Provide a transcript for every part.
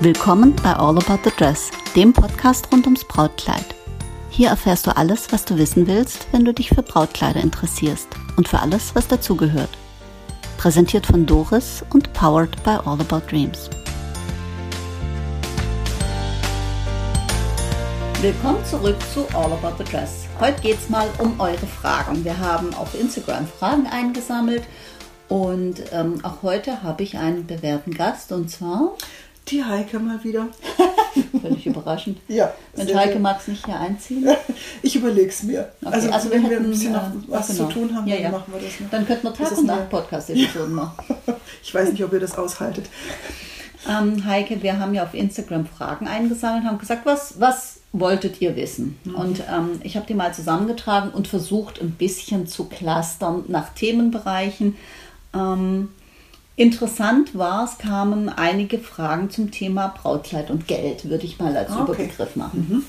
Willkommen bei All About the Dress, dem Podcast rund ums Brautkleid. Hier erfährst du alles, was du wissen willst, wenn du dich für Brautkleider interessierst und für alles, was dazugehört. Präsentiert von Doris und powered by All About Dreams. Willkommen zurück zu All About the Dress. Heute geht es mal um eure Fragen. Wir haben auf Instagram Fragen eingesammelt und ähm, auch heute habe ich einen bewährten Gast und zwar die Heike mal wieder. Völlig überraschend. Ja. Mensch, Heike mag es nicht hier einziehen. Ich überlege es mir. Okay, also, also wenn wir hätten, ein bisschen noch äh, was genau. zu tun haben, Ja, dann ja. machen wir das noch. Dann könnten wir Tag und Nacht Podcast-Episoden machen. Ich weiß nicht, ob ihr das aushaltet. Ähm, Heike, wir haben ja auf Instagram Fragen eingesammelt, haben gesagt, was, was wolltet ihr wissen? Und ähm, ich habe die mal zusammengetragen und versucht, ein bisschen zu clustern nach Themenbereichen. Ähm, interessant war, es kamen einige Fragen zum Thema Brautkleid und Geld, würde ich mal als Ah, okay. Überbegriff machen.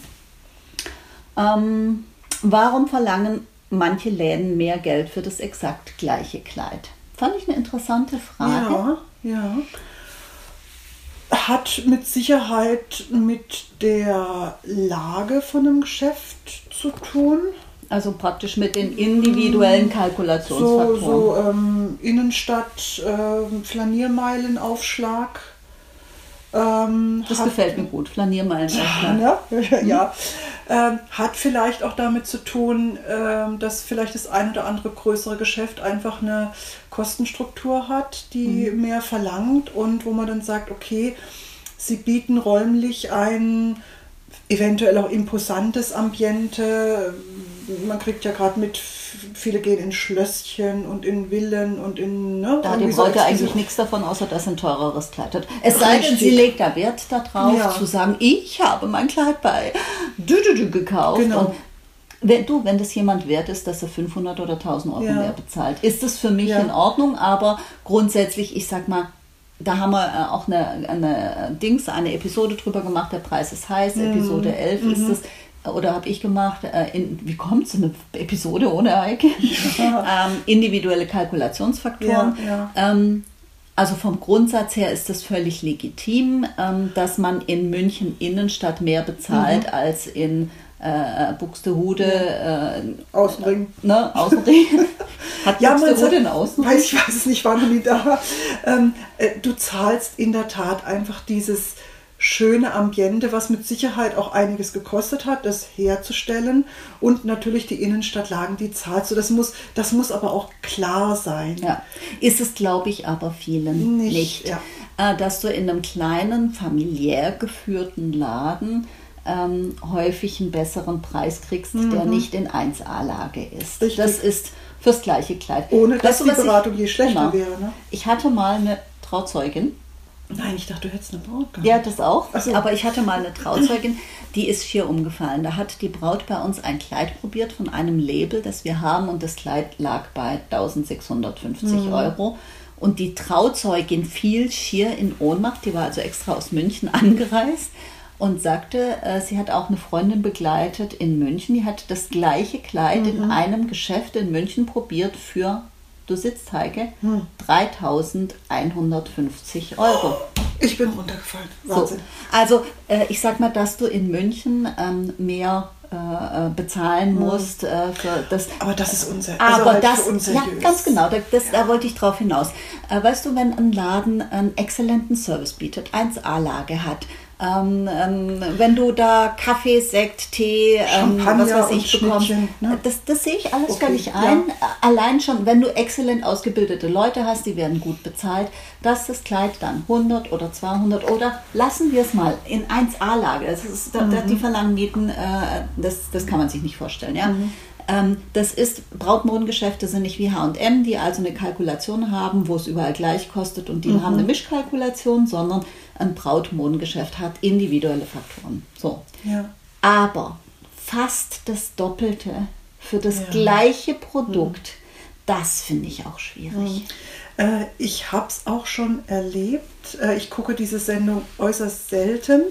Ähm, warum verlangen manche Läden mehr Geld für das exakt gleiche Kleid? Fand ich eine interessante Frage. Ja, ja. Hat mit Sicherheit mit der Lage von einem Geschäft zu tun. Also praktisch mit den individuellen So, Kalkulationsfaktoren. so ähm, Innenstadt, ähm, Flaniermeilenaufschlag. Ähm, das hat- gefällt mir gut. Flaniermeilenaufschlag. Ja, ja. Ähm, hat vielleicht auch damit zu tun, ähm, dass vielleicht das ein oder andere größere Geschäft einfach eine Kostenstruktur hat, die mehr verlangt und wo man dann sagt, okay, sie bieten räumlich ein eventuell auch imposantes Ambiente. Man kriegt ja gerade mit, viele gehen in Schlösschen und in Villen und in. Ne, Da hat die irgendwie so Bräute eigentlich nichts davon, außer dass ein teureres Kleid hat. Es sei denn, sie legt da Wert darauf, Ja. zu sagen, ich habe mein Kleid bei Düdüdü gekauft. Genau. Und wenn du, wenn das jemand wert ist, dass er 500 oder 1000 Euro Ja. mehr bezahlt, ist das für mich Ja. in Ordnung. Aber grundsätzlich, ich sag mal, da haben wir äh, auch eine, eine Dings, eine Episode drüber gemacht. Der Preis ist heiß. Mhm. Episode 11 ist es. Oder habe ich gemacht, äh, in, wie kommt so eine Episode ohne Heike? ähm, individuelle Kalkulationsfaktoren. Ja, Ähm, also vom Grundsatz her ist es völlig legitim, ähm, dass man in München Innenstadt mehr bezahlt Mhm. als in äh, Buxtehude. Äh, Außenring. ne, Außenring. Hat Ja, Buxtehude einen Außenring? weiß, ich weiß es nicht, war noch nie da. Du zahlst in der Tat einfach dieses schöne Ambiente, was mit Sicherheit auch einiges gekostet hat, das herzustellen. Und natürlich die Innenstadtlagen, die zahlst du. Das muss, das muss aber auch klar sein. Ja, ist es, glaube ich, aber vielen Nicht, nicht. ja. Äh, dass du in einem kleinen, familiär geführten Laden ähm, häufig einen besseren Preis kriegst, der nicht in 1A-Lage ist. Mhm. Richtig. Das ist fürs gleiche Kleid. Ohne dass Weißt du, die was ich- Beratung je schlechter Genau. wäre. Ne? Ich hatte mal eine Trauzeugin, Nein, ich dachte, du hättest eine Braut gehabt. ja, das auch. So. Aber ich hatte mal eine Trauzeugin, die ist schier umgefallen. Da hat die Braut bei uns ein Kleid probiert von einem Label, das wir haben und das Kleid lag bei 1650 Mhm. Euro. Und die Trauzeugin fiel schier in Ohnmacht. Die war also extra aus München angereist und sagte, äh, sie hat auch eine Freundin begleitet in München. Die hat das gleiche Kleid Mhm. in einem Geschäft in München probiert für, du sitzt Heike, Hm. 3150 Euro. Ich bin runtergefallen. So. Wahnsinn. Also äh, ich sag mal, dass du in München ähm, mehr äh, bezahlen musst äh, für das. Aber das ist unser, also Aber halt das, ja, ganz genau, da, das, da wollte ich drauf hinaus. Äh, weißt du, wenn ein Laden einen exzellenten Service bietet, 1A-Lage hat, ähm, ähm, wenn du da Kaffee, Sekt, Tee, ähm, was weiß ich bekommst, ne? das, das sehe ich alles Okay, völlig ja. ein. Allein schon, wenn du exzellent ausgebildete Leute hast, die werden gut bezahlt, dass das Kleid dann 100 oder 200 oder lassen wir es mal in 1A-Lage, das ist, da, da, die Mhm. verlangen Mieten, äh, das, das kann man sich nicht vorstellen. Ja? Ähm, das ist, Brautmodengeschäfte sind nicht wie H&M, die also eine Kalkulation haben, wo es überall gleich kostet und die Mhm. haben eine Mischkalkulation, sondern ein Brautmodengeschäft hat individuelle Faktoren. So. Ja. Aber fast das Doppelte für das Ja. gleiche Produkt, das finde ich auch schwierig. Äh, ich habe es auch schon erlebt. Äh, ich gucke diese Sendung äußerst selten,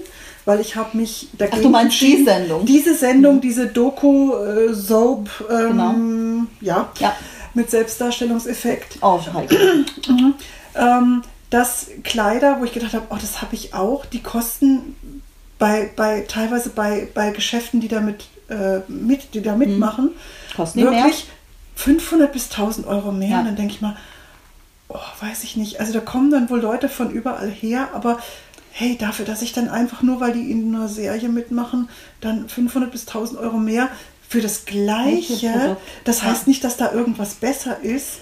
weil ich habe mich dagegen du meinst die Sendung? Diese Sendung, diese Doku, äh, Soap, ähm, ja, Ja. mit Selbstdarstellungseffekt. Oh, Heike. Ähm, dass Kleider, wo ich gedacht habe, oh, das habe ich auch, die kosten bei, bei teilweise bei, bei Geschäften, die damit äh, mit, die da mitmachen, Kosten die mehr? wirklich 500 bis 1000 Euro mehr. Ja. Und dann denke ich mal, oh, weiß ich nicht. Also da kommen dann wohl Leute von überall her, aber hey, dafür, dass ich dann einfach nur, weil die in einer Serie mitmachen, dann 500 bis 1000 Euro mehr für das Gleiche. Das heißt nicht, dass da irgendwas besser ist.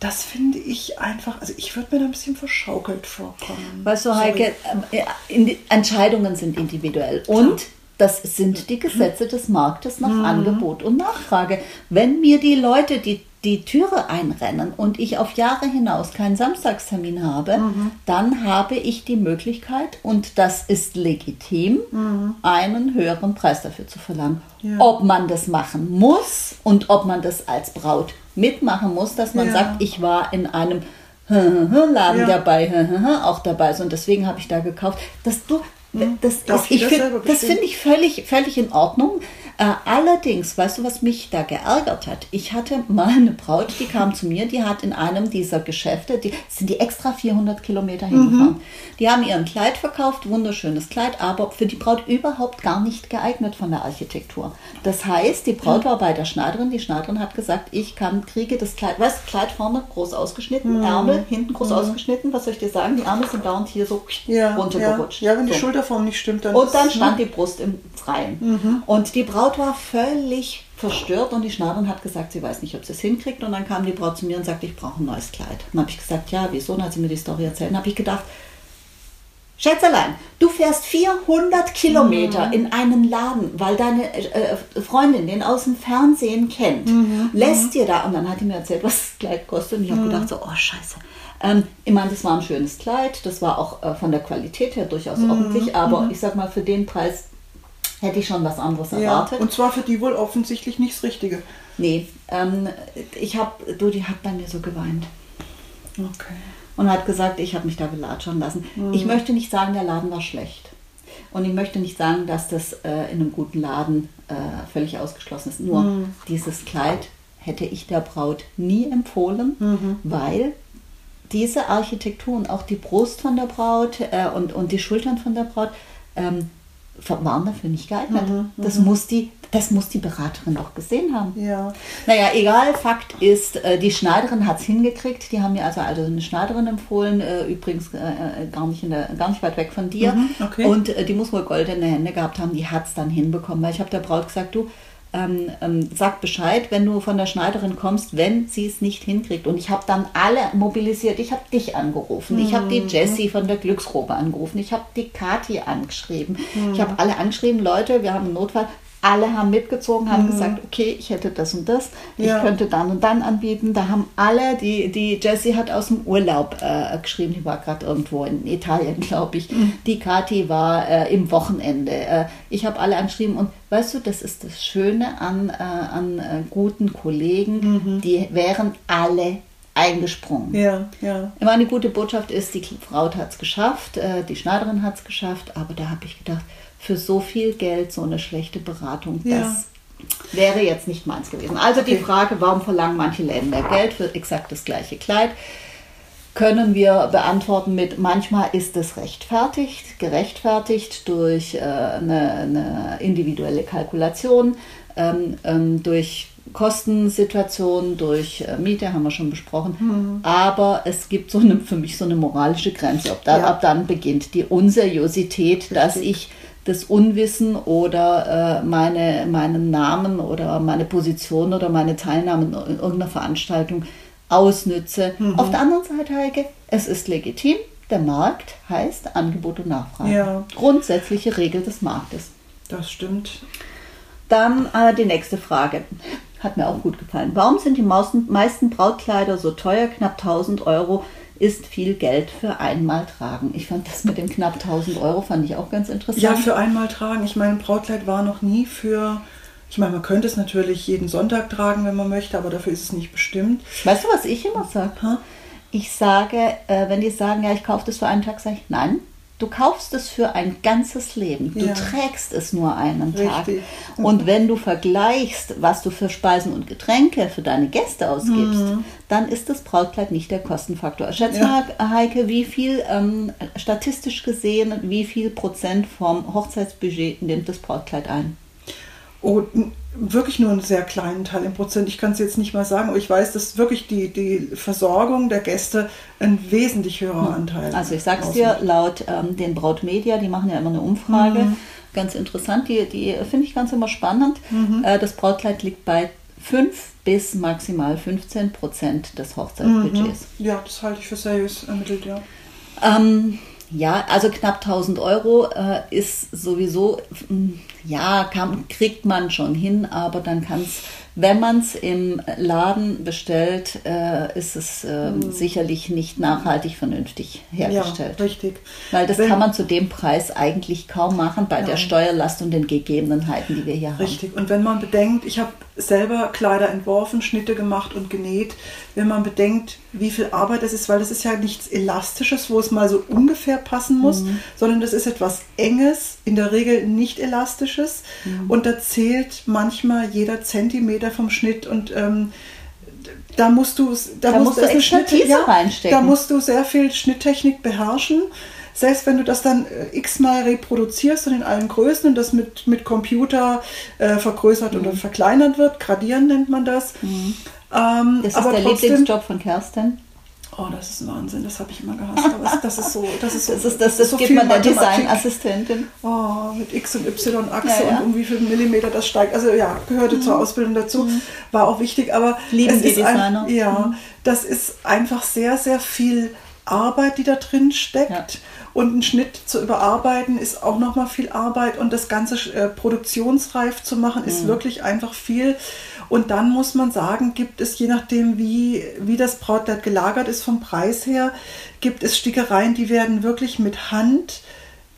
Das finde ich einfach, also ich würde mir da ein bisschen verschaukelt vorkommen. Weißt du. Heike, ähm, die Entscheidungen sind individuell. Und das sind die Gesetze des Marktes nach Mhm. Angebot und Nachfrage. Wenn mir die Leute die, die Türe einrennen und ich auf Jahre hinaus keinen Samstagstermin habe, Mhm. dann habe ich die Möglichkeit, und das ist legitim, einen höheren Preis dafür zu verlangen. Mhm. Ja. Ob man das machen muss und ob man das als Braut mitmachen muss, dass man Ja. sagt, ich war in einem Laden Ja. dabei, auch dabei ist und deswegen habe ich da gekauft. Dass du, das Hm. Ist, ich selber das bestimmen. finde ich völlig, völlig in Ordnung. Äh, allerdings, weißt du, was mich da geärgert hat? Ich hatte mal eine Braut, die kam zu mir, die hat in einem dieser Geschäfte, die sind die extra 400 Kilometer hingefahren. Mhm. Die haben ihr ein Kleid verkauft, wunderschönes Kleid, aber für die Braut überhaupt gar nicht geeignet von der Architektur. Das heißt, die Braut war bei der Schneiderin, die Schneiderin hat gesagt, ich kann, kriege das Kleid, weißt du, Kleid vorne groß ausgeschnitten, Mhm. Ärmel hinten groß ausgeschnitten, was soll ich dir sagen, die Ärmel sind dauernd hier so ja, ja, runtergerutscht. ja, wenn die so. Schulterform nicht stimmt, dann Und dann stand die Brust im Freien. Mhm. Und die Braut war völlig verstört und die Schneiderin hat gesagt, sie weiß nicht, ob sie es hinkriegt. Und dann kam die Braut zu mir und sagte, ich brauche ein neues Kleid. Dann habe ich gesagt, ja, wieso? Dann hat sie mir die Story erzählt. Dann habe ich gedacht, Schätzelein, du fährst 400 Kilometer Mhm. in einen Laden, weil deine äh, Freundin den aus dem Fernsehen kennt, Mhm. lässt dir da, und dann hat die mir erzählt, was das Kleid kostet, und ich habe gedacht, so, oh scheiße. Ähm, ich meine, das war ein schönes Kleid, das war auch äh, von der Qualität her durchaus Mhm. ordentlich, aber ich sag mal, für den Preis hätte ich schon was anderes ja, erwartet. und zwar für die wohl offensichtlich nicht das Richtige. nee, ähm, ich habe, du, die hat bei mir so geweint Okay. und hat gesagt, ich habe mich da belatschern lassen. Ich möchte nicht sagen, der Laden war schlecht. Und ich möchte nicht sagen, dass das äh, in einem guten Laden äh, völlig ausgeschlossen ist. Nur dieses Kleid hätte ich der Braut nie empfohlen, weil diese Architektur und auch die Brust von der Braut äh, und, und die Schultern von der Braut ähm, waren dafür nicht geeignet. das, muss die, das muss die Beraterin auch gesehen haben. Ja. Naja, egal, Fakt ist, äh, die Schneiderin hat es hingekriegt. Die haben mir also, also eine Schneiderin empfohlen, äh, übrigens äh, gar, nicht in der, gar nicht weit weg von dir. Mhm, okay. Und die muss wohl goldene Hände gehabt haben, die hat es dann hinbekommen. Weil ich habe der Braut gesagt, du, ähm, ähm, sag Bescheid, wenn du von der Schneiderin kommst, wenn sie es nicht hinkriegt. Und ich habe dann alle mobilisiert. Ich habe dich angerufen, ich habe Mhm. die Jessie von der Glücksrobe angerufen, ich habe die Kathi angeschrieben, Mhm. ich habe alle angeschrieben, Leute, wir haben einen Notfall. Alle haben mitgezogen, haben gesagt, okay, ich hätte das und das, ich Mhm. Ja. könnte dann und dann anbieten. Da haben alle, die, die Jessie hat aus dem Urlaub äh, geschrieben, die war gerade irgendwo in Italien, glaube ich. Mhm. Die Kathi war äh, im Wochenende. Äh, ich habe alle angeschrieben und weißt du, das ist das Schöne an, äh, an äh, guten Kollegen, Mhm. die wären alle eingesprungen. Ja, ja. Ich meine, die gute Botschaft ist, die Frau hat es geschafft, äh, die Schneiderin hat es geschafft, aber da habe ich gedacht, für so viel Geld so eine schlechte Beratung, Ja. das wäre jetzt nicht meins gewesen. Also die Okay. Frage, warum verlangen manche Läden mehr Geld für exakt das gleiche Kleid, können wir beantworten mit, manchmal ist es rechtfertigt, gerechtfertigt durch äh, eine, eine individuelle Kalkulation, ähm, ähm, durch Kostensituationen, durch äh, Miete, haben wir schon besprochen. Aber es gibt so eine, für mich so eine moralische Grenze. Ob da, Ja. Ab dann beginnt die Unseriosität, dass Richtig. ich das Unwissen oder äh, meine, meinen Namen oder meine Position oder meine Teilnahme in irgendeiner Veranstaltung ausnütze. Mhm. Auf der anderen Seite, Heike, es ist legitim. Der Markt heißt Angebot und Nachfrage. Ja. Grundsätzliche Regel des Marktes. Das stimmt. Dann äh, die nächste Frage. Hat mir auch gut gefallen. Warum sind die meisten, meisten Brautkleider so teuer? Knapp 1000 Euro ist viel Geld für einmal tragen. Ich fand das mit den knapp 1000 Euro fand ich auch ganz interessant. Ja, für einmal tragen. Ich meine, ein Brautkleid war noch nie für. Ich meine, man könnte es natürlich jeden Sonntag tragen, wenn man möchte, aber dafür ist es nicht bestimmt. Weißt du, was ich immer sage? Ich sage, äh, wenn die sagen, ja, ich kaufe das für einen Tag, sage ich, nein, Du kaufst es für ein ganzes Leben. Du Ja. trägst es nur einen Tag. Richtig. Und wenn du vergleichst, was du für Speisen und Getränke für deine Gäste ausgibst, dann ist das Brautkleid nicht der Kostenfaktor. Schätz Mhm. Ja. mal, Heike, wie viel ähm, statistisch gesehen, wie viel Prozent vom Hochzeitsbudget nimmt das Brautkleid ein? Oh, wirklich nur einen sehr kleinen Teil im Prozent. Ich kann es jetzt nicht mal sagen, aber ich weiß, dass wirklich die, die Versorgung der Gäste ein wesentlich höherer Anteil Also ich sag's dir, laut ähm, den Brautmedia, die machen ja immer eine Umfrage, Mhm. ganz interessant, die, die finde ich ganz immer spannend. Mhm. Äh, das Brautkleid liegt bei 5 bis maximal 15 Prozent des Hochzeitsbudgets. Ja, das halte ich für seriös ermittelt, ja. Ähm, ja, also knapp 1000 Euro äh, ist sowieso, mm, ja, kann, kriegt man schon hin, aber dann kann es, wenn man es im Laden bestellt, äh, ist es äh, sicherlich nicht nachhaltig vernünftig hergestellt. Ja, richtig. Weil das Wenn- kann man zu dem Preis eigentlich kaum machen bei der Nein. Steuerlast und den Gegebenheiten, die wir hier haben. Richtig. Und wenn man bedenkt, ich habe selber Kleider entworfen, Schnitte gemacht und genäht, wenn man bedenkt, wie viel Arbeit das ist, weil das ist ja nichts Elastisches, wo es mal so ungefähr passen muss, Mhm. sondern das ist etwas Enges, in der Regel nicht Elastisches. Mhm. Und da zählt manchmal jeder Zentimeter vom Schnitt und ähm, da musst du da, Da musst musst du Expertise Schnitt- reinstecken. Da musst du sehr viel Schnitttechnik beherrschen. Selbst wenn du das dann äh, x-mal reproduzierst und in allen Größen und das mit, mit Computer äh, vergrößert Mhm. oder verkleinert wird, gradieren nennt man das. Ähm, Das ist aber der trotzdem, Lieblingsjob von Kerstin. Oh, das ist ein Wahnsinn, das habe ich immer gehasst. Aber es- das ist so, das ist so, Das, ist, das, das so gibt viel man der. Designassistentin. Oh, mit X und Y-Achse Ja, ja. und um wie viel Millimeter das steigt. Also ja, gehörte zur Ausbildung dazu, war auch wichtig. Aber Lieben es die ist ein, Designer. ja, das ist einfach sehr, sehr viel Arbeit, die da drin steckt. Ja. Und einen Schnitt zu überarbeiten ist auch nochmal viel Arbeit. Und das Ganze äh, produktionsreif zu machen, Mhm. ist wirklich einfach viel. Und dann muss man sagen, gibt es, je nachdem, wie, wie das Brautkleid gelagert ist vom Preis her, gibt es Stickereien, die werden wirklich mit Hand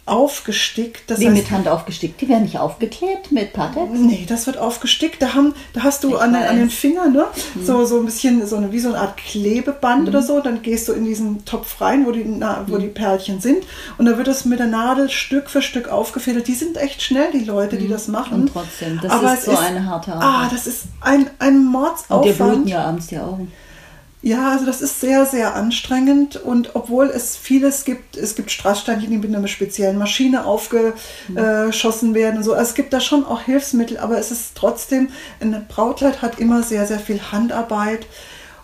aufgestickt. Das Wie heißt, mit Hand aufgestickt. Die werden nicht aufgeklebt mit Patex. Nee, das wird aufgestickt. Da, haben, da hast du an, den- an den. Fingern ne? so, so ein bisschen so eine, wie so eine Art Klebeband oder so. Dann gehst du in diesen Topf rein, wo die, Na- wo die Perlchen sind. Und da wird das mit der Nadel Stück für Stück aufgefädelt. Die sind echt schnell, die Leute, die das machen. Und trotzdem, das Aber ist so eine harte Ah, Arbeit. das ist ein, ein Und dir Mordsaufwand. bluten ja abends die Augen. Ja, also das ist sehr, sehr anstrengend und obwohl es vieles gibt, es gibt Strasssteinchen, die mit einer speziellen Maschine aufgeschossen werden und so. Also es gibt da schon auch Hilfsmittel, aber es ist trotzdem, ein Brautkleid hat immer sehr, sehr viel Handarbeit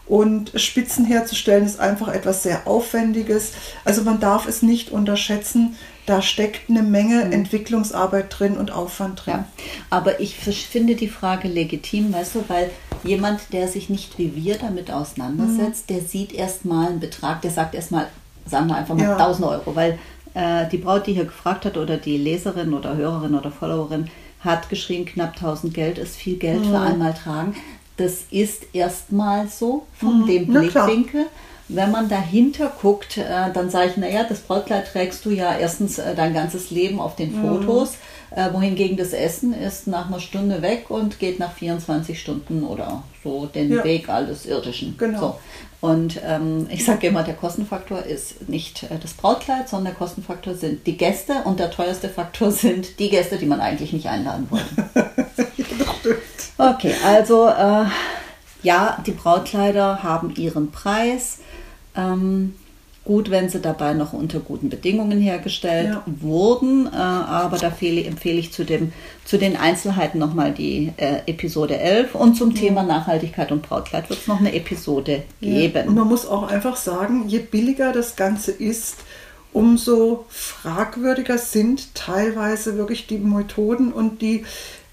und Spitzen herzustellen ist einfach etwas sehr Aufwendiges. Also man darf es nicht unterschätzen, da steckt eine Menge Entwicklungsarbeit drin und Aufwand drin. Ja, aber ich finde die Frage legitim, weißt du, weil jemand, der sich nicht wie wir damit auseinandersetzt, der sieht erstmal einen Betrag, der sagt erstmal, sagen wir einfach mal Ja. 1000 Euro, weil äh, die Braut, die hier gefragt hat oder die Leserin oder Hörerin oder Followerin hat geschrieben, knapp 1000 Geld ist viel Geld für einmal tragen. Das ist erstmal so von dem Na klar. Blickwinkel. Wenn man dahinter guckt, äh, dann sage ich, naja, das Brautkleid trägst du ja erstens äh, dein ganzes Leben auf den Fotos, äh, wohingegen das Essen ist nach einer Stunde weg und geht nach 24 Stunden oder so den Ja. Weg alles Irdischen. Genau. So. Und ähm, ich sage immer, der Kostenfaktor ist nicht äh, das Brautkleid, sondern der Kostenfaktor sind die Gäste und der teuerste Faktor sind die Gäste, die man eigentlich nicht einladen wollte. Okay, also äh, ja, die Brautkleider haben ihren Preis. Ähm, gut, wenn sie dabei noch unter guten Bedingungen hergestellt Ja. wurden, äh, aber da fehle, empfehle ich zu, dem, zu den Einzelheiten nochmal die äh, Episode 11 und zum Thema Nachhaltigkeit und Brautkleid wird es noch eine Episode Ja. geben. Und man muss auch einfach sagen, je billiger das Ganze ist, umso fragwürdiger sind teilweise wirklich die Methoden und die,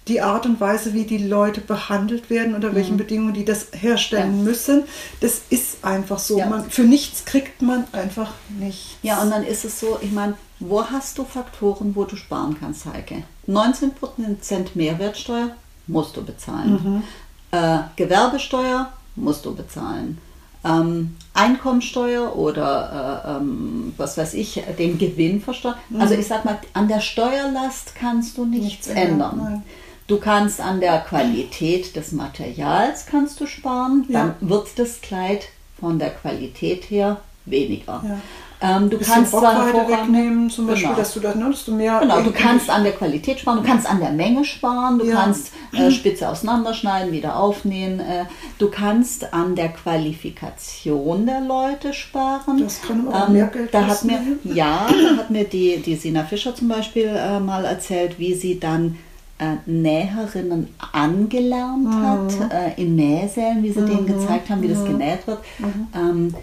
die Art und Weise, wie die Leute behandelt werden, unter welchen Bedingungen die das herstellen Mhm. Ja. müssen. Das ist einfach so. Ja. Man, für nichts kriegt man einfach nichts. Ja, und dann ist es so, ich meine, wo hast du Faktoren, wo du sparen kannst, Heike? 19% Mehrwertsteuer musst du bezahlen. Äh, Gewerbesteuer musst du bezahlen. Ähm, Einkommensteuer oder äh, ähm, was weiß ich, den Gewinn versteuern. Also ich sag mal, an der Steuerlast kannst du nichts Nichts ändern, ändern. Du kannst an der Qualität des Materials kannst du sparen, dann Ja. wird das Kleid von der Qualität her weniger. Ähm, du kannst zwar wegnehmen, zum Beispiel, Genau. dass du das, dass du mehr. Genau, du kannst an der Qualität sparen, du kannst an der Menge sparen, du Ja. kannst äh, Spitze auseinanderschneiden, wieder aufnähen, äh, du kannst an der Qualifikation der Leute sparen. Das kann auch mehr Geld da hat mir, ne? Ja, da hat mir die, die Sina Fischer zum Beispiel äh, mal erzählt, wie sie dann äh, Näherinnen angelernt Mhm. hat äh, in Nähsälen, wie sie denen gezeigt haben, wie das genäht wird. Mhm. Ähm,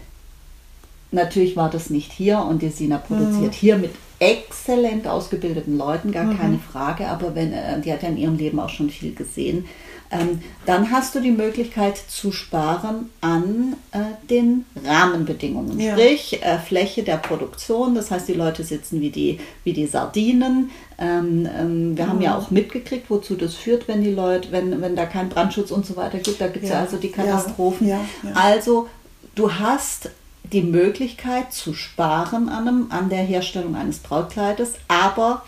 Natürlich war das nicht hier und die Sina Mhm. produziert hier mit exzellent ausgebildeten Leuten, gar keine Frage, aber wenn, äh, die hat ja in ihrem Leben auch schon viel gesehen. Ähm, dann hast du die Möglichkeit zu sparen an äh, den Rahmenbedingungen, Ja. sprich äh, Fläche der Produktion. Das heißt, die Leute sitzen wie die, wie die Sardinen. Ähm, ähm, wir haben Mhm. ja auch mitgekriegt, wozu das führt, wenn die Leute, wenn, wenn da kein Brandschutz und so weiter gibt. Da gibt es ja. Ja. also die. Katastrophen. Ja. Also du hast die Möglichkeit zu sparen an, einem, an der Herstellung eines Brautkleides, aber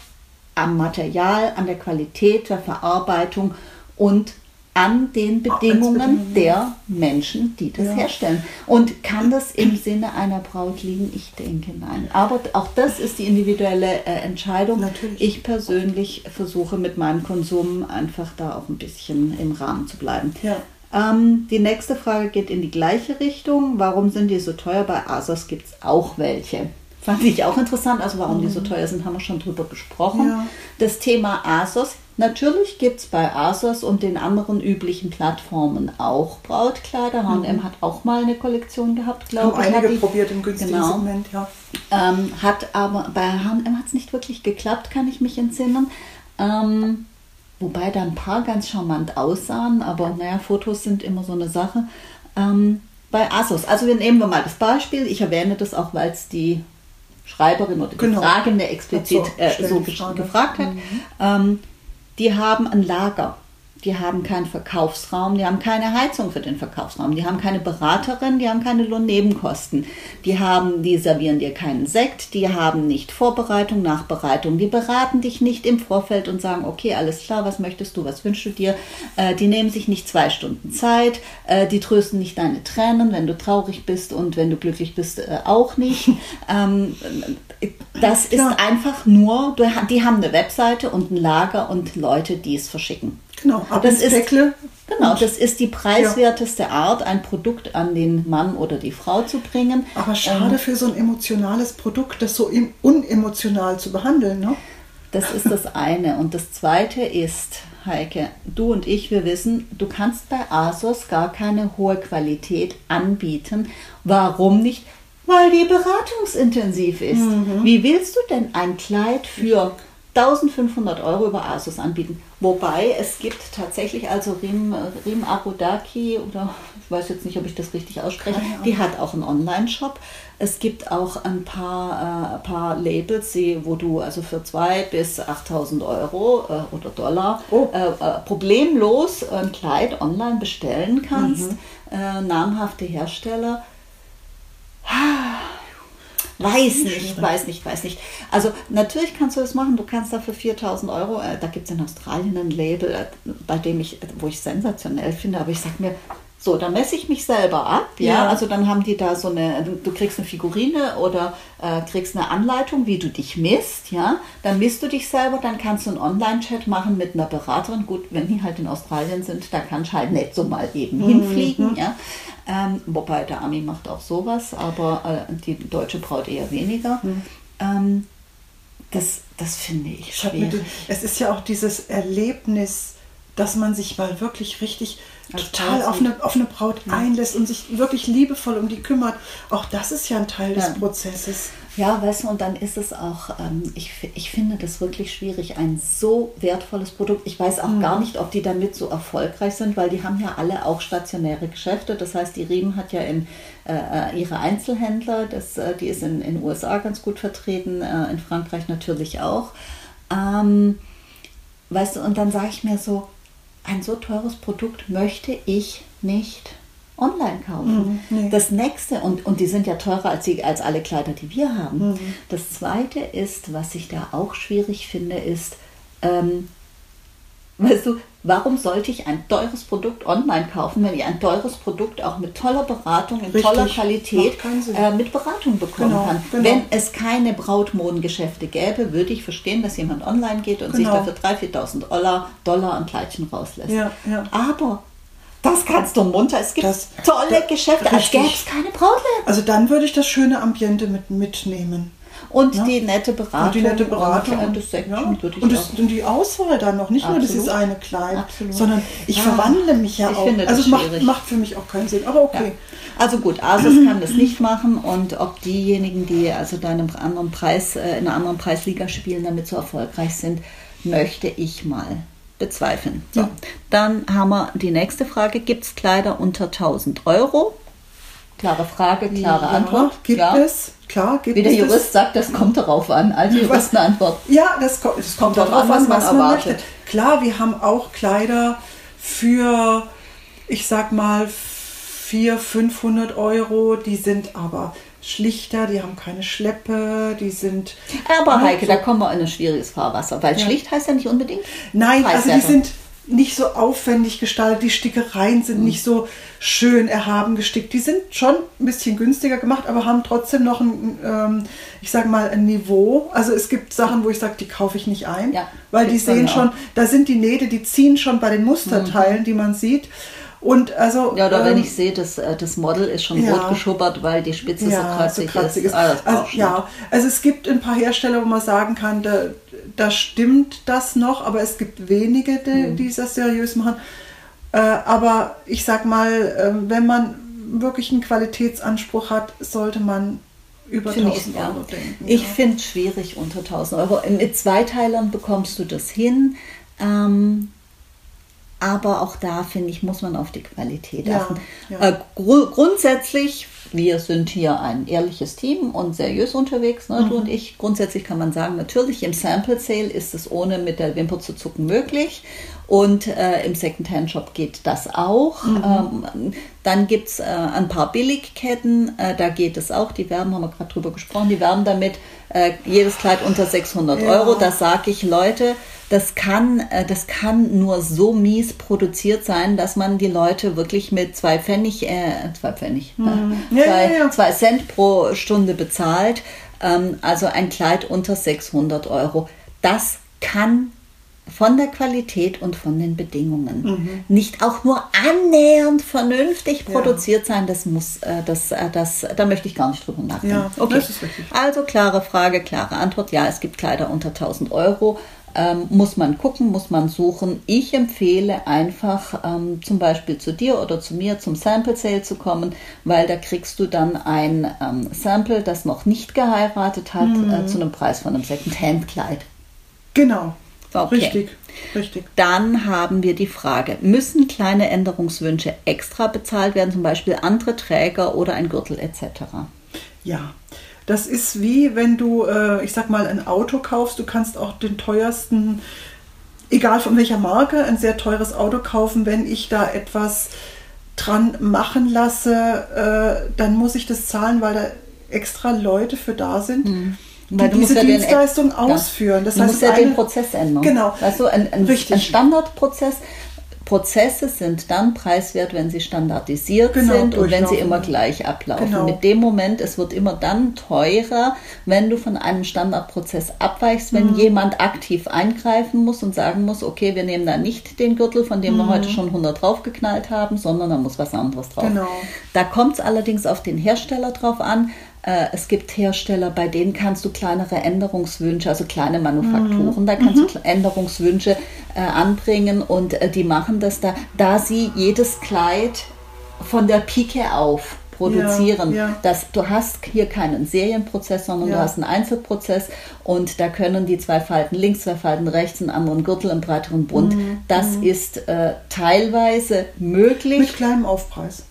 am Material, an der Qualität der Verarbeitung und an den Bedingungen der Menschen, die das Ja. herstellen. Und kann das im Sinne einer Braut liegen? Ich denke nein. Aber auch das ist die individuelle äh, Entscheidung. Natürlich. Ich persönlich versuche mit meinem Konsum einfach da auch ein bisschen im Rahmen zu bleiben. Ja. Ähm, die nächste Frage geht in die gleiche Richtung. Warum sind die so teuer? Bei ASOS gibt es auch welche. Fand ich auch interessant. Also warum die so teuer sind, haben wir schon drüber gesprochen. Ja. Das Thema ASOS. Natürlich gibt es bei ASOS und den anderen üblichen Plattformen auch Brautkleider. H&M hat auch mal eine Kollektion gehabt, glaube ich. hat einige die- probiert im günstigen Genau. Segment, ja. ähm, hat aber bei H&M hat es nicht wirklich geklappt, kann ich mich entsinnen. Ähm, wobei da ein paar ganz charmant aussahen, aber naja, Fotos sind immer so eine Sache. Ähm, bei Asos, also wir nehmen wir mal das Beispiel, ich erwähne das auch, weil es die Schreiberin oder die Genau. Fragende explizit so, äh, so gefragt hat. Ähm, die haben ein Lager. Die haben keinen Verkaufsraum, die haben keine Heizung für den Verkaufsraum, die haben keine Beraterin, die haben keine Lohnnebenkosten, die haben, die servieren dir keinen Sekt, die haben nicht Vorbereitung, Nachbereitung, die beraten dich nicht im Vorfeld und sagen, okay, alles klar, was möchtest du, was wünschst du dir? Äh, die nehmen sich nicht zwei Stunden Zeit, äh, die trösten nicht deine Tränen, wenn du traurig bist und wenn du glücklich bist, äh, auch nicht. ähm, das ist einfach nur, die haben eine Webseite und ein Lager und Leute, die es verschicken. Genau, ab Das ist- Päckle. Genau, das ist die preiswerteste Art, ein Produkt an den Mann oder die Frau zu bringen. Aber schade für so ein emotionales Produkt, das so unemotional zu behandeln, ne? Das ist das eine. Und das zweite ist, Heike, du und ich, wir wissen, du kannst bei ASOS gar keine hohe Qualität anbieten. Warum nicht? Weil die beratungsintensiv ist. Wie willst du denn ein Kleid für 1500 Euro über ASOS anbieten? Wobei es gibt tatsächlich, also Rim, Rim Arodaki oder ich weiß jetzt nicht, ob ich das richtig ausspreche, die hat auch einen Online-Shop. Es gibt auch ein paar, äh, paar Labels, wo du also für 2.000 bis 8.000 Euro äh, oder Dollar Oh. äh, äh, problemlos ein Kleid online bestellen kannst. Mhm. Äh, namhafte Hersteller. Weiß nicht, weiß nicht, weiß nicht. Also natürlich kannst du das machen. Du kannst dafür 4000 Euro, äh, da gibt es in Australien ein Label, äh, bei dem ich, wo ich sensationell finde, aber ich sag mir, so, dann messe ich mich selber ab, ja. Ja. Also dann haben die da so eine, du- kriegst eine Figurine oder äh, kriegst eine Anleitung, wie du dich misst, ja. Dann misst du dich selber, dann kannst du einen Online-Chat machen mit einer Beraterin. Gut, wenn die halt in Australien sind, da kannst du halt nicht so mal eben hinfliegen, ja. Ähm, wobei der Ami macht auch sowas, aber äh, die deutsche Braut eher weniger. Ähm, das, das finde ich schwierig. es ist ja auch dieses Erlebnis, dass man sich mal wirklich richtig total auf eine, auf eine Braut einlässt und sich wirklich liebevoll um die kümmert. Auch das ist ja ein Teil Ja. des Prozesses. Ja, weißt du, und dann ist es auch, ähm, ich, ich finde das wirklich schwierig, ein so wertvolles Produkt. Ich weiß auch gar nicht, ob die damit so erfolgreich sind, weil die haben ja alle auch stationäre Geschäfte. Das heißt, die Riemen hat ja in äh, ihre Einzelhändler, das, äh, die ist in den USA ganz gut vertreten, äh, in Frankreich natürlich auch. Ähm, weißt du, und dann sage ich mir so, ein so teures Produkt möchte ich nicht online kaufen. Mhm, nee. Das nächste, und, und die sind ja teurer als, die, als alle Kleider, die wir haben. Mhm. Das zweite ist, was ich da auch schwierig finde, ist, ähm, weißt du, warum sollte ich ein teures Produkt online kaufen, wenn ich ein teures Produkt auch mit toller Beratung, in Richtig. toller Qualität äh, mit Beratung bekommen Genau, kann? genau. Wenn es keine Brautmodengeschäfte gäbe, würde ich verstehen, dass jemand online geht und sich Genau. dafür 3.000, 4.000 Dollar, Dollar ein Kleidchen rauslässt. Ja, ja. Aber das kannst du munter. Es gibt Das- tolle da- Geschäfte, als gäbe es keine Brautläden. Also dann würde ich das schöne Ambiente mit, mitnehmen. Und Ja. die nette Beratung. Und die nette Beratung. Und, das Section ja. und, das, und die Auswahl dann noch. Nicht nur Absolut. dieses eine Kleid, Absolut. sondern ich Ja. verwandle mich ja Ich auch. finde das also macht, macht für mich auch keinen Sinn. Aber okay. Also gut, Asus kann das nicht machen und ob diejenigen, die also da in einem anderen Preis, äh, in einer anderen Preisliga spielen, damit so erfolgreich sind, möchte ich mal bezweifeln. So, Ja. dann haben wir die nächste Frage. Gibt es Kleider unter 1000 Euro? Klare Frage, klare ja, Antwort. Gibt ja. es, klar, gibt Wie der es. das. Jurist sagt, das kommt darauf an. Also Juristenantwort. Ja, das kommt, das kommt darauf an, was was man, man möchte. erwartet. Klar, wir haben auch Kleider für, ich sag mal, 400, 500 Euro. Die sind aber schlichter, die haben keine Schleppe, die sind... Aber Heike, so- da kommen wir in ein schwieriges Fahrwasser, weil Ja. schlicht heißt ja nicht unbedingt. Nein, also die sind nicht so aufwendig gestaltet, die Stickereien sind Mhm. nicht so schön erhaben gestickt. Die sind schon ein bisschen günstiger gemacht, aber haben trotzdem noch ein, ähm, ich sage mal, ein Niveau. Also es gibt Sachen, wo ich sage, die kaufe ich nicht ein, Ja, weil die sehen schon, da sind die Nähte, die ziehen schon bei den Musterteilen, die man sieht. Und also Ja, oder wenn ähm, ich sehe, das, äh, das Model ist schon ja. rot geschubbert, weil die Spitze so kratzig, kratzig ist. Ah, das Also, ja, also es gibt ein paar Hersteller, wo man sagen kann, da, da stimmt das noch, aber es gibt wenige, die, Mhm. die das seriös machen. Äh, aber ich sag mal, ähm, wenn man wirklich einen Qualitätsanspruch hat, sollte man über Finde 1000 ich, ja. Euro denken. Ich ja. finde es schwierig unter 1000 Euro. Mit Zweiteilern bekommst du das hin. Ähm, aber auch da, finde ich, muss man auf die Qualität Ja, achten. ja. Äh, gru grundsätzlich, wir sind hier ein ehrliches Team und seriös unterwegs, ne, Mhm. du und ich. Grundsätzlich kann man sagen, natürlich im Sample Sale ist es ohne mit der Wimper zu zucken möglich. Und äh, im Secondhand-Shop geht das auch. Mhm. Ähm, dann gibt es äh, ein paar Billigketten, äh, da geht es auch. Die werben, haben wir gerade drüber gesprochen, die werben damit äh, jedes Kleid unter 600 Ja. Euro. Da sage ich, Leute, das kann, äh, das kann nur so mies produziert sein, dass man die Leute wirklich mit zwei Pfennig, äh, zwei Pfennig, äh, Ja, zwei, ja, ja. zwei Cent pro Stunde bezahlt. Ähm, also ein Kleid unter 600 Euro. Das kann von der Qualität und von den Bedingungen nicht auch nur annähernd vernünftig Mhm. Produziert sein. Das muss, äh, das, äh, das, da möchte ich gar nicht drüber nachdenken. Okay. das ist richtig. Also klare Frage, klare Antwort. Ja, es gibt Kleider unter 1000 Euro. Ähm, muss man gucken, muss man suchen. Ich empfehle einfach ähm, zum Beispiel zu dir oder zu mir zum Sample Sale zu kommen, weil da kriegst du dann ein ähm, Sample, das noch nicht geheiratet hat, Mhm. äh, zu einem Preis von einem Second-Hand-Kleid. Genau, Okay. richtig, richtig. Dann haben wir die Frage, müssen kleine Änderungswünsche extra bezahlt werden, zum Beispiel andere Träger oder ein Gürtel etc.? Ja, das ist wie wenn du, äh, ich sag mal, ein Auto kaufst. Du kannst auch den teuersten, egal von welcher Marke, ein sehr teures Auto kaufen. Wenn ich da etwas dran machen lasse, äh, dann muss ich das zahlen, weil da extra Leute für da sind. Hm. Weil Die diese ja den- Dienstleistung ja. ausführen. Das du heißt, musst ja eine- den Prozess ändern. Genau. Weißt du, ein, ein, ein Standardprozess. Prozesse sind dann preiswert, wenn sie standardisiert Genau, sind und wenn sie immer gleich ablaufen. Genau. Mit dem Moment, es wird immer dann teurer, wenn du von einem Standardprozess abweichst, wenn Mhm. jemand aktiv eingreifen muss und sagen muss, okay, wir nehmen da nicht den Gürtel, von dem wir heute schon 100 draufgeknallt haben, sondern da muss was anderes drauf. Mhm. Genau. Da kommt es allerdings auf den Hersteller drauf an. Äh, Es gibt Hersteller, bei denen kannst du kleinere Änderungswünsche, also kleine Manufakturen, da kannst du Kle- Änderungswünsche äh, anbringen und äh, die machen das da, da sie jedes Kleid von der Pike auf produzieren. Ja, ja. Das, du hast hier keinen Serienprozess, sondern du Ja. hast einen Einzelprozess und da können die zwei Falten links, zwei Falten rechts, einen anderen Gürtel, einen breiteren Bund. Mhm. Das ist äh, teilweise möglich. Mit kleinem Aufpreis.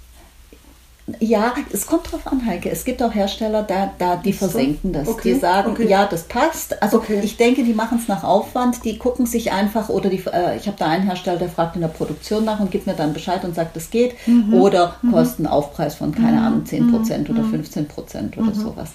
Ja, es kommt drauf an, Heike. Es gibt auch Hersteller, da, da die so? versenken das. Okay, Die sagen, okay. ja, das passt. Also Okay. ich denke, die machen es nach Aufwand. Die gucken sich einfach oder die, äh, ich habe da einen Hersteller, der fragt in der Produktion nach und gibt mir dann Bescheid und sagt, es geht. Mhm. Oder Kostenaufpreis von, keine Ahnung, 10% oder 15% oder Mhm. sowas.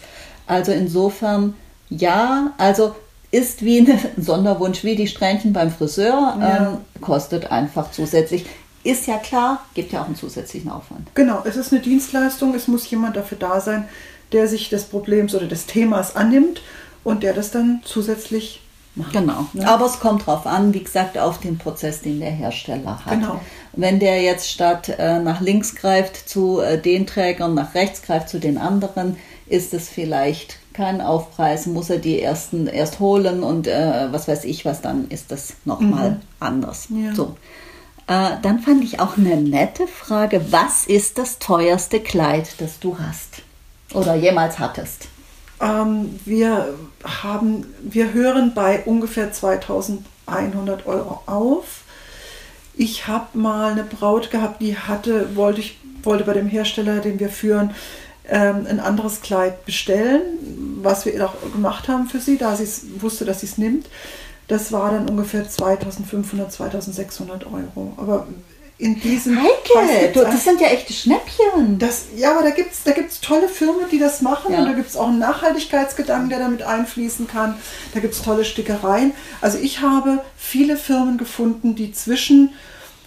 Also insofern, ja, also ist wie ein Sonderwunsch, wie die Strähnchen beim Friseur, Ja. ähm, kostet einfach zusätzlich. Ist ja klar, gibt ja auch einen zusätzlichen Aufwand. Genau, es ist eine Dienstleistung, es muss jemand dafür da sein, der sich des Problems oder des Themas annimmt und der das dann zusätzlich macht. Genau. Ne? Aber es kommt drauf an, wie gesagt, auf den Prozess, den der Hersteller hat. Genau. Wenn der jetzt statt äh, nach links greift zu äh, den Trägern, nach rechts greift zu den anderen, ist es vielleicht kein Aufpreis, muss er die ersten erst holen und äh, was weiß ich was, dann ist das nochmal anders. Ja. So. Äh, dann fand ich auch eine nette Frage, was ist das teuerste Kleid, das du hast oder jemals hattest? Ähm, wir haben, wir hören bei ungefähr 2100 Euro auf. Ich habe mal eine Braut gehabt, die hatte, wollte ich, wollte bei dem Hersteller, den wir führen, ähm, ein anderes Kleid bestellen, was wir auch gemacht haben für sie, da sie wusste, dass sie es nimmt. Das war dann ungefähr 2500, 2600 Euro. Aber in diesem Heike, du, das sind ja echte Schnäppchen. das, ja, aber da gibt es da gibt's tolle Firmen, die das machen Ja. und da gibt es auch einen Nachhaltigkeitsgedanken, der damit einfließen kann. Da gibt es tolle Stickereien. Also ich habe viele Firmen gefunden, die zwischen,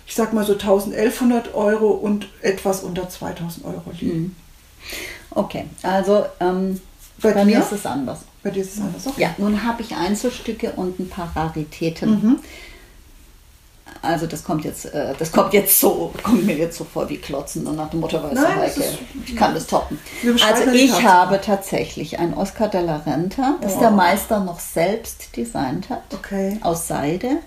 ich sag mal so 1100 Euro und etwas unter 2000 Euro liegen. Okay, also ähm, Bei bei, mir ist es anders. Bei dir ist es anders. Okay. Ja, nun habe ich Einzelstücke und ein paar Raritäten. Mhm. Also das kommt jetzt, äh, das kommt jetzt so, kommt mir jetzt so vor wie Klotzen und nach dem Motto, weißt du, Nein, Heike, ist- ich kann das toppen. Also ich Tatsache. habe tatsächlich ein Oscar de la Renta, das Oh. der Meister noch selbst designt hat, Okay. aus Seide,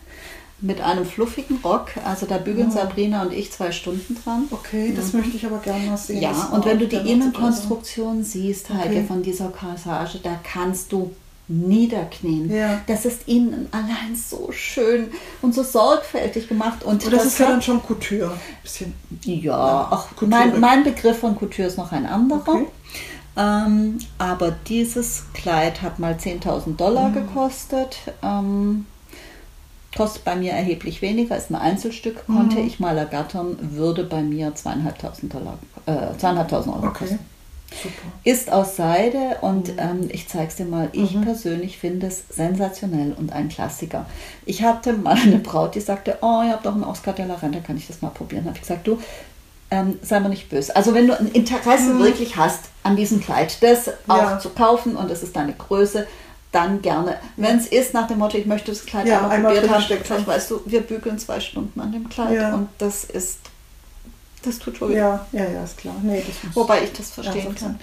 mit einem fluffigen Rock. Also da bügeln Sabrina und ich zwei Stunden dran. Okay, das möchte ich aber gerne mal sehen. Ja, Das und wenn du die Innenkonstruktion siehst, Heike, Okay. von dieser Corsage, da kannst du niederknien. Ja. Das ist innen allein so schön und so sorgfältig gemacht. Und. Und das, ist ja dann schon Couture. Bisschen. ja, ach, Couture. mein, mein Begriff von Couture ist noch ein anderer. Okay. Ähm, aber dieses Kleid hat mal 10.000 Dollar Mhm. gekostet. Ähm, kostet bei mir erheblich weniger, ist ein Einzelstück, konnte Mhm. ich mal ergattern, würde bei mir 2.500 Dollar, äh, 2.500 Euro Okay. kosten. Super. Ist aus Seide und Mhm. ähm, ich zeige es dir mal. Ich persönlich finde es sensationell und ein Klassiker. Ich hatte mal eine Braut, die sagte, oh, ihr habt doch einen Oscar de la Renta, kann ich das mal probieren? Habe ich gesagt, du, ähm, sei mal nicht böse. Also wenn du ein Interesse wirklich hast an diesem Kleid, das auch Mhm. Ja. zu kaufen und es ist deine Größe, dann gerne. Wenn es ist nach dem Motto, ich möchte das Kleid Ja, einmal einmal probiert haben, ich, weißt du, wir bügeln zwei Stunden an dem Kleid Ja. und das ist, das tut weh. Ja, ja, ja, ist klar. Nee, Wobei ich das verstehen Ja, kann.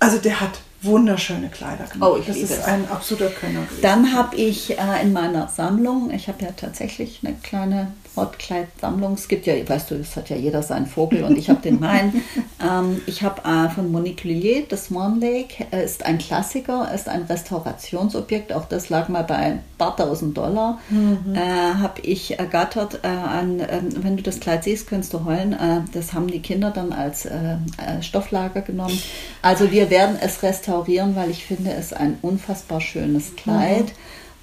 Also der hat wunderschöne Kleider gemacht. Oh, ich das liebe ist es. ein absoluter Könner. gewesen. Dann habe ich äh, in meiner Sammlung, ich habe ja tatsächlich eine kleine Brautkleidsammlung. Es gibt ja, weißt du, es hat ja jeder seinen Vogel und ich habe den meinen. ähm, ich habe äh, von Monique Lullier, das Swan Lake, äh, ist ein Klassiker, ist ein Restaurationsobjekt. Auch das lag mal bei ein paar tausend Dollar. Äh, habe ich ergattert äh, an, ähm, wenn du das Kleid siehst, kannst du heulen. Äh, das haben die Kinder dann als äh, äh, Stofflager genommen. Also wir werden es restaurieren, weil ich finde es ein unfassbar schönes Kleid.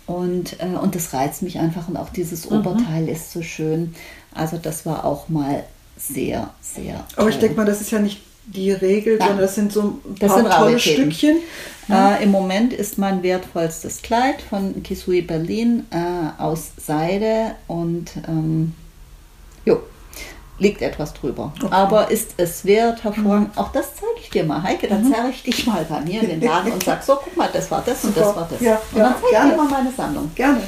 Und, äh, und das reizt mich einfach und auch dieses Oberteil ist so schön. Also das war auch mal sehr, sehr Aber ich toll. denke mal, das ist ja nicht die Regel, Nein. sondern das sind so ein Das paar sind tolle Raritäten. Stückchen. Äh, Im Moment ist mein wertvollstes Kleid von Kisui Berlin äh, aus Seide und ähm, jo, liegt etwas drüber. Aber ist es wert, hervorragend. Auch das zeige ich dir mal, Heike. Dann zerre ich dich mal bei mir in den Laden und sag so, guck mal, das war das und das war das. Ja, und dann zeige ich gerne. dir mal meine Sammlung. Gerne.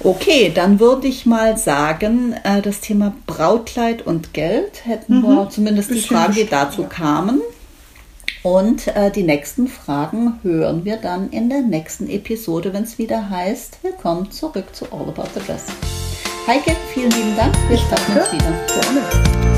Okay, dann würde ich mal sagen, äh, das Thema Brautkleid und Geld hätten wir zumindest die Mhm. Fragen, die dazu ja. kamen. Und äh, die nächsten Fragen hören wir dann in der nächsten Episode, wenn es wieder heißt, willkommen zurück zu All About the Dress. Heike, vielen lieben Dank. Wir sprechen uns wieder. Gerne.